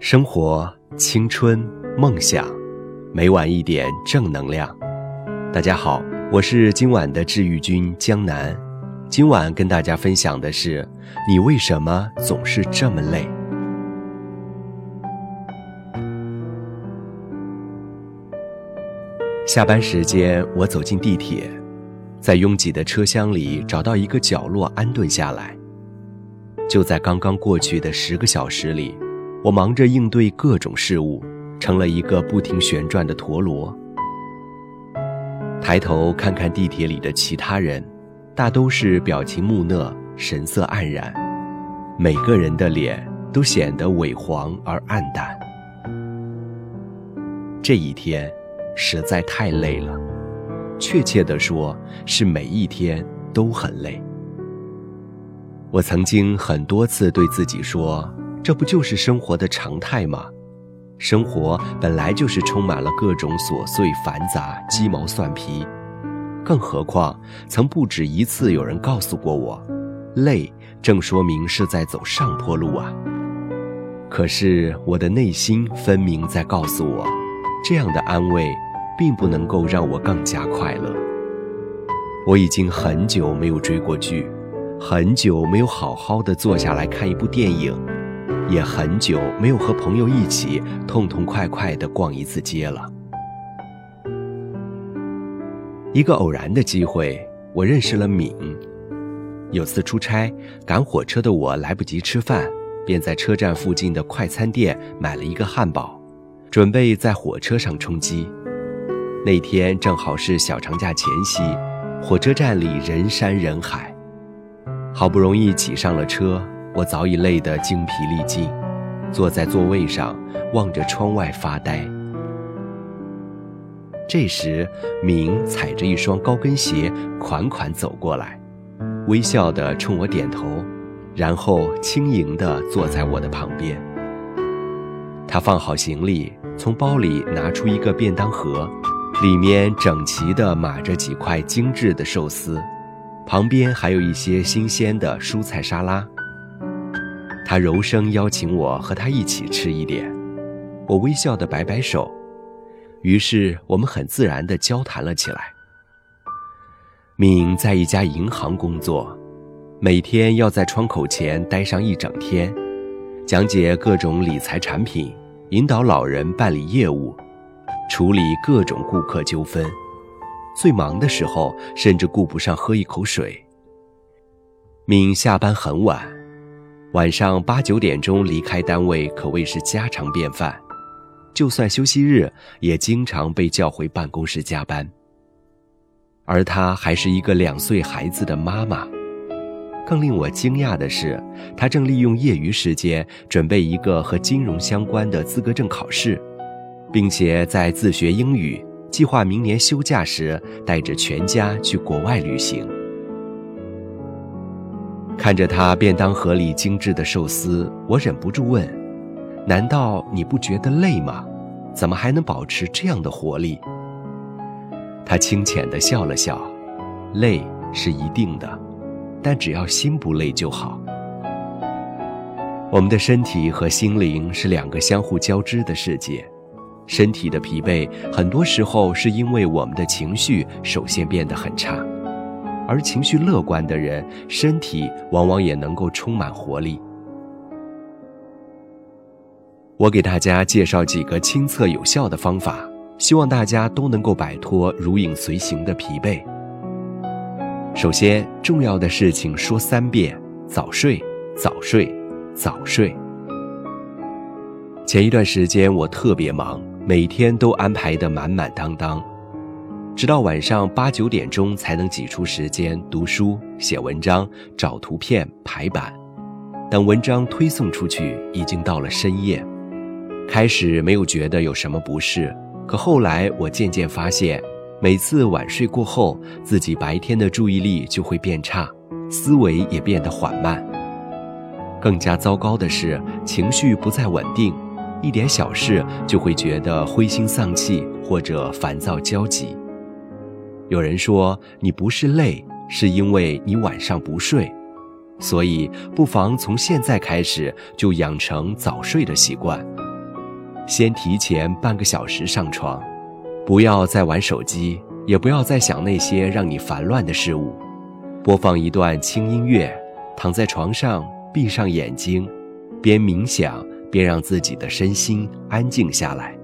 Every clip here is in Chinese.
生活、青春、梦想，每晚一点正能量。大家好，我是今晚的治愈君江南。今晚跟大家分享的是：你为什么总是这么累？下班时间，我走进地铁，在拥挤的车厢里找到一个角落安顿下来。就在刚刚过去的十个小时里，我忙着应对各种事物，成了一个不停旋转的陀螺。抬头看看地铁里的其他人，大都是表情木讷、神色黯然，每个人的脸都显得萎黄而暗淡。这一天实在太累了，确切地说，是每一天都很累。我曾经很多次对自己说：“这不就是生活的常态吗？生活本来就是充满了各种琐碎繁杂、鸡毛蒜皮。更何况，曾不止一次有人告诉过我，累正说明是在走上坡路啊。可是我的内心分明在告诉我，这样的安慰，并不能够让我更加快乐。我已经很久没有追过剧。”很久没有好好的坐下来看一部电影，也很久没有和朋友一起痛痛快快的逛一次街了。一个偶然的机会，我认识了敏。有次出差赶火车的我来不及吃饭，便在车站附近的快餐店买了一个汉堡，准备在火车上充饥。那天正好是小长假前夕，火车站里人山人海。好不容易挤上了车，我早已累得精疲力尽，坐在座位上望着窗外发呆。这时，明踩着一双高跟鞋款款走过来，微笑地冲我点头，然后轻盈地坐在我的旁边。他放好行李，从包里拿出一个便当盒，里面整齐地码着几块精致的寿司。旁边还有一些新鲜的蔬菜沙拉。他柔声邀请我和他一起吃一点，我微笑的摆摆手，于是我们很自然的交谈了起来。敏在一家银行工作，每天要在窗口前待上一整天，讲解各种理财产品，引导老人办理业务，处理各种顾客纠纷。最忙的时候，甚至顾不上喝一口水。敏下班很晚，晚上八九点钟离开单位，可谓是家常便饭。就算休息日，也经常被叫回办公室加班。而她还是一个两岁孩子的妈妈。更令我惊讶的是，她正利用业余时间准备一个和金融相关的资格证考试，并且在自学英语。计划明年休假时带着全家去国外旅行。看着他便当盒里精致的寿司，我忍不住问：“难道你不觉得累吗？怎么还能保持这样的活力？”他轻浅地笑了笑：“累是一定的，但只要心不累就好。我们的身体和心灵是两个相互交织的世界。”身体的疲惫，很多时候是因为我们的情绪首先变得很差，而情绪乐观的人，身体往往也能够充满活力。我给大家介绍几个亲测有效的方法，希望大家都能够摆脱如影随形的疲惫。首先，重要的事情说三遍：早睡，早睡，早睡。前一段时间我特别忙。每天都安排的满满当当，直到晚上八九点钟才能挤出时间读书、写文章、找图片、排版。等文章推送出去，已经到了深夜。开始没有觉得有什么不适，可后来我渐渐发现，每次晚睡过后，自己白天的注意力就会变差，思维也变得缓慢。更加糟糕的是，情绪不再稳定。一点小事就会觉得灰心丧气或者烦躁焦急。有人说你不是累，是因为你晚上不睡，所以不妨从现在开始就养成早睡的习惯，先提前半个小时上床，不要再玩手机，也不要再想那些让你烦乱的事物。播放一段轻音乐，躺在床上，闭上眼睛，边冥想边让自己的身心安静下来。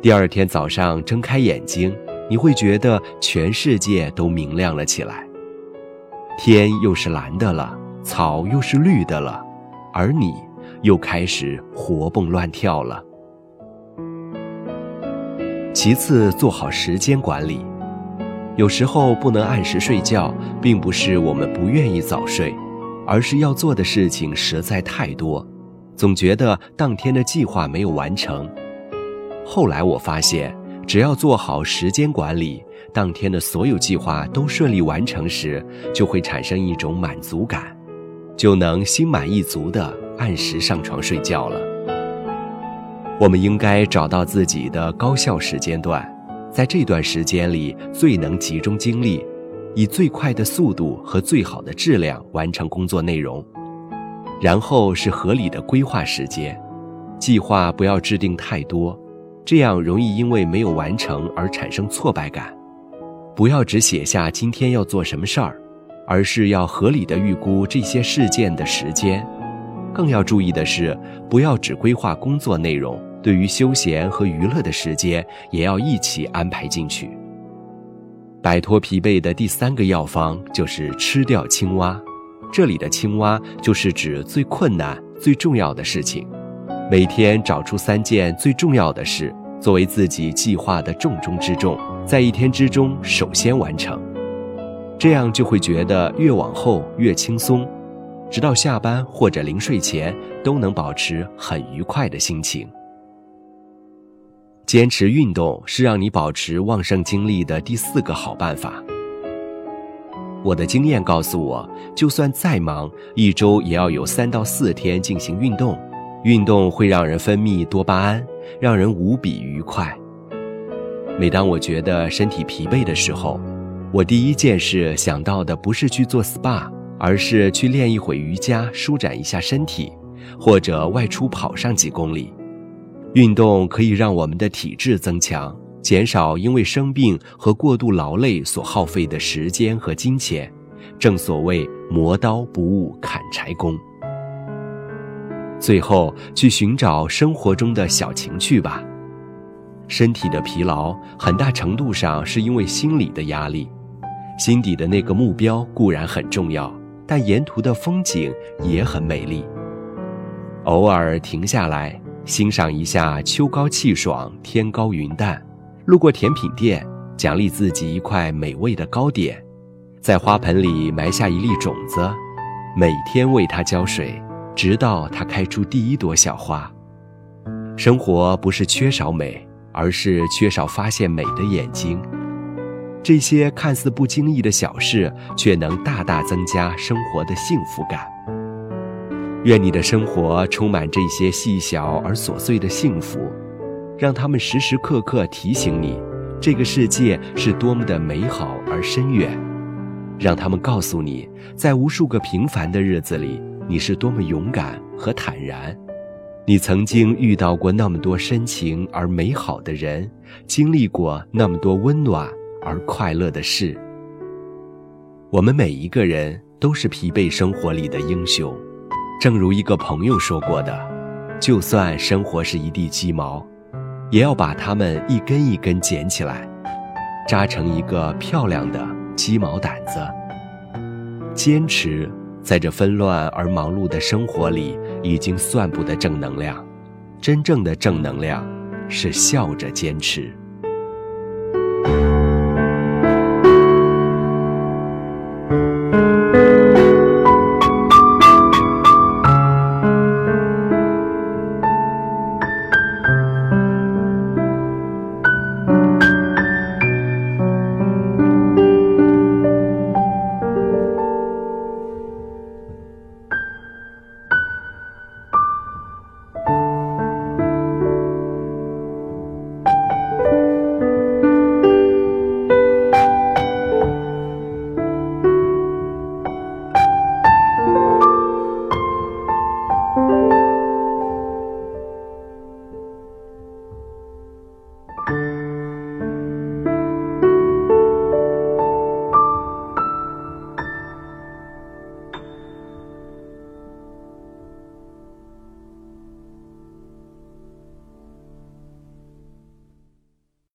第二天早上睁开眼睛，你会觉得全世界都明亮了起来，天又是蓝的了，草又是绿的了，而你又开始活蹦乱跳了。其次，做好时间管理。有时候不能按时睡觉，并不是我们不愿意早睡，而是要做的事情实在太多，总觉得当天的计划没有完成。后来我发现，只要做好时间管理，当天的所有计划都顺利完成时，就会产生一种满足感，就能心满意足地按时上床睡觉了。我们应该找到自己的高效时间段，在这段时间里最能集中精力，以最快的速度和最好的质量完成工作内容。然后是合理的规划时间，计划不要制定太多，这样容易因为没有完成而产生挫败感。不要只写下今天要做什么事儿，而是要合理的预估这些事件的时间。更要注意的是，不要只规划工作内容。对于休闲和娱乐的时间，也要一起安排进去。摆脱疲惫的第三个药方就是吃掉青蛙。这里的青蛙就是指最困难、最重要的事情。每天找出三件最重要的事，作为自己计划的重中之重，在一天之中首先完成。这样就会觉得越往后越轻松，直到下班或者临睡前都能保持很愉快的心情。坚持运动是让你保持旺盛精力的第四个好办法。我的经验告诉我，就算再忙，一周也要有三到四天进行运动。运动会让人分泌多巴胺，让人无比愉快。每当我觉得身体疲惫的时候，我第一件事想到的不是去做 SPA，而是去练一会瑜伽，舒展一下身体，或者外出跑上几公里。运动可以让我们的体质增强，减少因为生病和过度劳累所耗费的时间和金钱。正所谓磨刀不误砍柴工。最后，去寻找生活中的小情趣吧。身体的疲劳很大程度上是因为心理的压力。心底的那个目标固然很重要，但沿途的风景也很美丽。偶尔停下来。欣赏一下秋高气爽，天高云淡，路过甜品店，奖励自己一块美味的糕点，在花盆里埋下一粒种子，每天为它浇水，直到它开出第一朵小花。生活不是缺少美，而是缺少发现美的眼睛。这些看似不经意的小事，却能大大增加生活的幸福感。愿你的生活充满这些细小而琐碎的幸福，让他们时时刻刻提醒你，这个世界是多么的美好而深远；让他们告诉你，在无数个平凡的日子里，你是多么勇敢和坦然。你曾经遇到过那么多深情而美好的人，经历过那么多温暖而快乐的事。我们每一个人都是疲惫生活里的英雄。正如一个朋友说过的，就算生活是一地鸡毛，也要把它们一根一根捡起来，扎成一个漂亮的鸡毛掸子。坚持在这纷乱而忙碌的生活里，已经算不得正能量。真正的正能量，是笑着坚持。